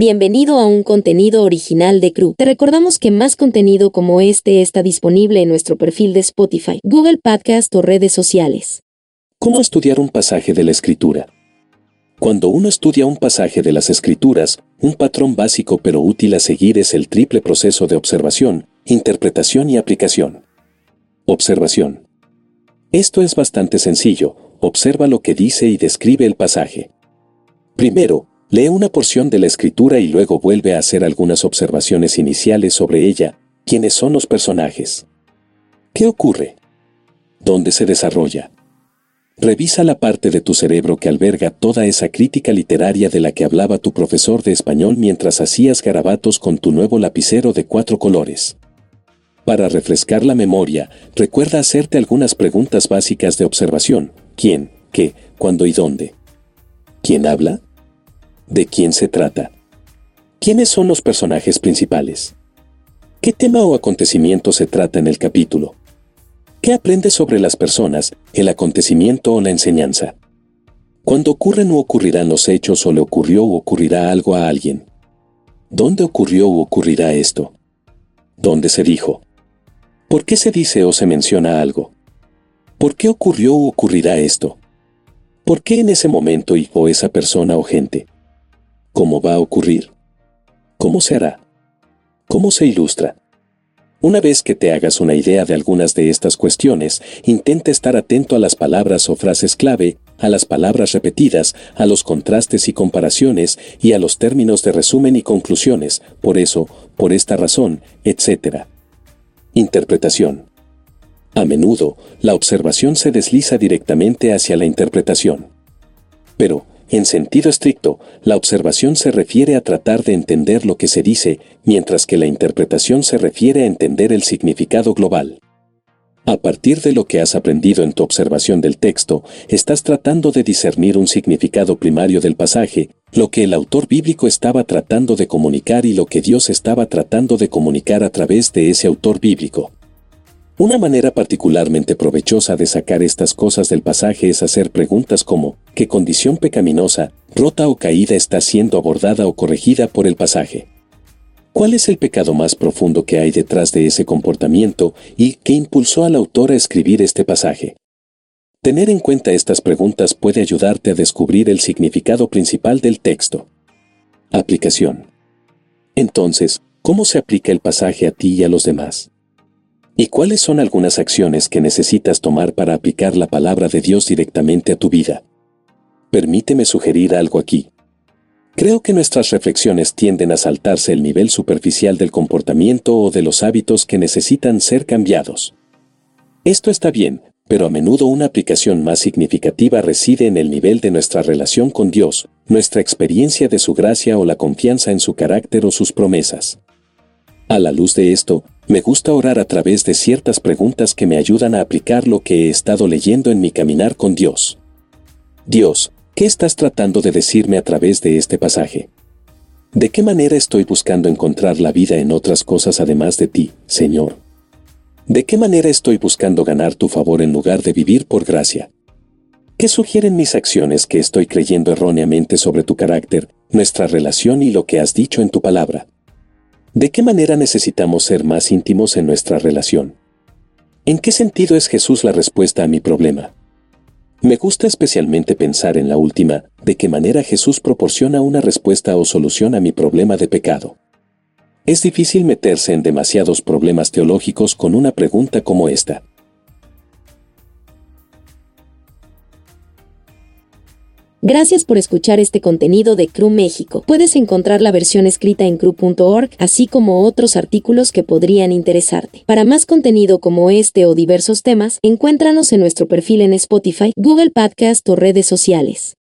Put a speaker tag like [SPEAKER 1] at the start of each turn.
[SPEAKER 1] Bienvenido a un contenido original de Crew. Te recordamos que más contenido como este está disponible en nuestro perfil de Spotify, Google Podcast o redes sociales.
[SPEAKER 2] ¿Cómo estudiar un pasaje de la Escritura? Cuando uno estudia un pasaje de las Escrituras, un patrón básico pero útil a seguir es el triple proceso de observación, interpretación y aplicación. Observación. Esto es bastante sencillo, observa lo que dice y describe el pasaje. Primero, Lee una porción de la escritura y luego vuelve a hacer algunas observaciones iniciales sobre ella, quiénes son los personajes. ¿Qué ocurre? ¿Dónde se desarrolla? Revisa la parte de tu cerebro que alberga toda esa crítica literaria de la que hablaba tu profesor de español mientras hacías garabatos con tu nuevo lapicero de cuatro colores. Para refrescar la memoria, recuerda hacerte algunas preguntas básicas de observación. ¿Quién? ¿Qué? ¿Cuándo y dónde? ¿Quién habla? ¿De quién se trata? ¿Quiénes son los personajes principales? ¿Qué tema o acontecimiento se trata en el capítulo? ¿Qué aprendes sobre las personas, el acontecimiento o la enseñanza? ¿Cuándo ocurren o ocurrirán los hechos o le ocurrió o ocurrirá algo a alguien? ¿Dónde ocurrió o ocurrirá esto? ¿Dónde se dijo? ¿Por qué se dice o se menciona algo? ¿Por qué ocurrió o ocurrirá esto? ¿Por qué en ese momento y o esa persona o gente? ¿Cómo va a ocurrir? ¿Cómo se hará? ¿Cómo se ilustra? Una vez que te hagas una idea de algunas de estas cuestiones, intenta estar atento a las palabras o frases clave, a las palabras repetidas, a los contrastes y comparaciones, y a los términos de resumen y conclusiones, por eso, por esta razón, etc. Interpretación. A menudo, la observación se desliza directamente hacia la interpretación. Pero, en sentido estricto, la observación se refiere a tratar de entender lo que se dice, mientras que la interpretación se refiere a entender el significado global. A partir de lo que has aprendido en tu observación del texto, estás tratando de discernir un significado primario del pasaje, lo que el autor bíblico estaba tratando de comunicar y lo que Dios estaba tratando de comunicar a través de ese autor bíblico. Una manera particularmente provechosa de sacar estas cosas del pasaje es hacer preguntas como, ¿qué condición pecaminosa, rota o caída está siendo abordada o corregida por el pasaje? ¿Cuál es el pecado más profundo que hay detrás de ese comportamiento y qué impulsó al autor a escribir este pasaje? Tener en cuenta estas preguntas puede ayudarte a descubrir el significado principal del texto. Aplicación. Entonces, ¿cómo se aplica el pasaje a ti y a los demás? ¿Y cuáles son algunas acciones que necesitas tomar para aplicar la palabra de Dios directamente a tu vida? Permíteme sugerir algo aquí. Creo que nuestras reflexiones tienden a saltarse el nivel superficial del comportamiento o de los hábitos que necesitan ser cambiados. Esto está bien, pero a menudo una aplicación más significativa reside en el nivel de nuestra relación con Dios, nuestra experiencia de su gracia o la confianza en su carácter o sus promesas. A la luz de esto, me gusta orar a través de ciertas preguntas que me ayudan a aplicar lo que he estado leyendo en mi caminar con Dios. Dios, ¿qué estás tratando de decirme a través de este pasaje? ¿De qué manera estoy buscando encontrar la vida en otras cosas además de ti, Señor? ¿De qué manera estoy buscando ganar tu favor en lugar de vivir por gracia? ¿Qué sugieren mis acciones que estoy creyendo erróneamente sobre tu carácter, nuestra relación y lo que has dicho en tu palabra? ¿De qué manera necesitamos ser más íntimos en nuestra relación? ¿En qué sentido es Jesús la respuesta a mi problema? Me gusta especialmente pensar en la última, de qué manera Jesús proporciona una respuesta o solución a mi problema de pecado. Es difícil meterse en demasiados problemas teológicos con una pregunta como esta.
[SPEAKER 1] Gracias por escuchar este contenido de Cru México. Puedes encontrar la versión escrita en cru.org, así como otros artículos que podrían interesarte. Para más contenido como este o diversos temas, encuéntranos en nuestro perfil en Spotify, Google Podcast o redes sociales.